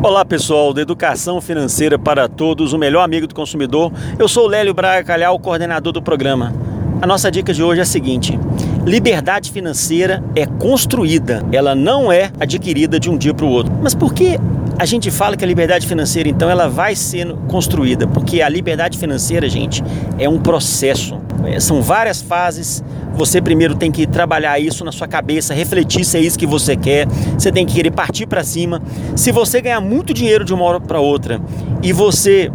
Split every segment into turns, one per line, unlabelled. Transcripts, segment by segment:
Olá pessoal, da Educação Financeira para Todos, o melhor amigo do consumidor. Eu sou o Lélio Braga Calhau, coordenador do programa. A nossa dica de hoje é a seguinte: liberdade financeira é construída, ela não é adquirida de um dia para o outro. Mas por que a gente fala que a liberdade financeira, então, ela vai sendo construída? Porque a liberdade financeira, gente, é um processo. É, são várias fases. Você primeiro tem que trabalhar isso na sua cabeça, refletir se é isso que você quer. Você tem que querer partir para cima. Se você ganhar muito dinheiro de uma hora para outra e você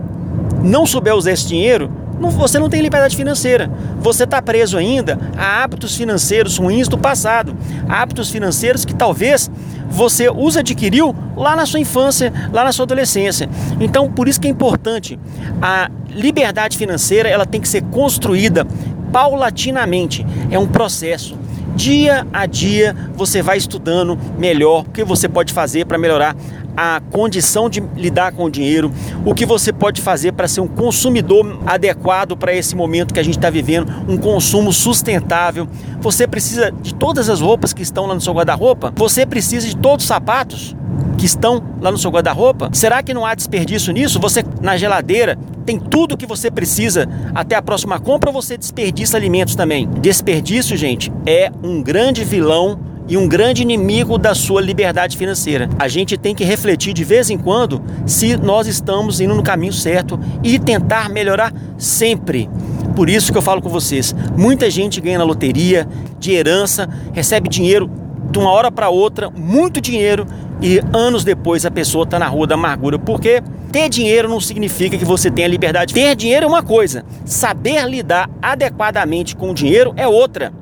não souber usar esse dinheiro, você não tem liberdade financeira. Você está preso ainda a hábitos financeiros ruins do passado, hábitos financeiros que talvez você os adquiriu lá na sua infância, lá na sua adolescência. Então, por isso que é importante a liberdade financeira, ela tem que ser construída paulatinamente. É um processo. Dia a dia você vai estudando melhor o que você pode fazer para melhorar a condição de lidar com o dinheiro, o que você pode fazer para ser um consumidor adequado para esse momento que a gente está vivendo, um consumo sustentável. Você precisa de todas as roupas que estão lá no seu guarda-roupa, você precisa de todos os sapatos que estão lá no seu guarda-roupa? Será que não há desperdício nisso? Você na geladeira tem tudo que você precisa até a próxima compra ou você desperdiça alimentos também? Desperdício, gente, é um grande vilão e um grande inimigo da sua liberdade financeira. A gente tem que refletir de vez em quando se nós estamos indo no caminho certo e tentar melhorar sempre. Por isso que eu falo com vocês, muita gente ganha na loteria, de herança, recebe dinheiro de uma hora para outra, muito dinheiro, e anos depois a pessoa está na rua da amargura. Porque ter dinheiro não significa que você tenha liberdade. Ter dinheiro é uma coisa, saber lidar adequadamente com o dinheiro é outra.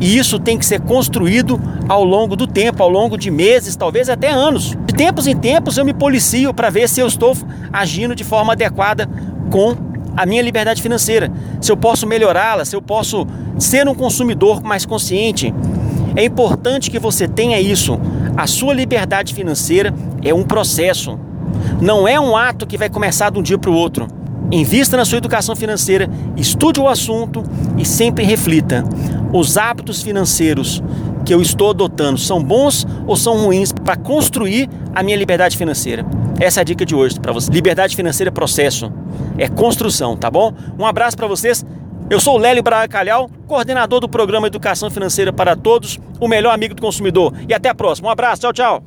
E isso tem que ser construído ao longo do tempo, ao longo de meses, talvez até anos. De tempos em tempos eu me policio para ver se eu estou agindo de forma adequada com a minha liberdade financeira, se eu posso melhorá-la, se eu posso ser um consumidor mais consciente. É importante que você tenha isso. A sua liberdade financeira é um processo, não é um ato que vai começar de um dia para o outro. Invista na sua educação financeira, estude o assunto e sempre reflita: os hábitos financeiros que eu estou adotando são bons ou são ruins para construir a minha liberdade financeira? Essa é a dica de hoje para você. Liberdade financeira é processo, é construção, tá bom? Um abraço para vocês. Eu sou o Lélio Braga Calhau, coordenador do programa Educação Financeira para Todos, o melhor amigo do consumidor. E até a próxima. Um abraço, tchau, tchau.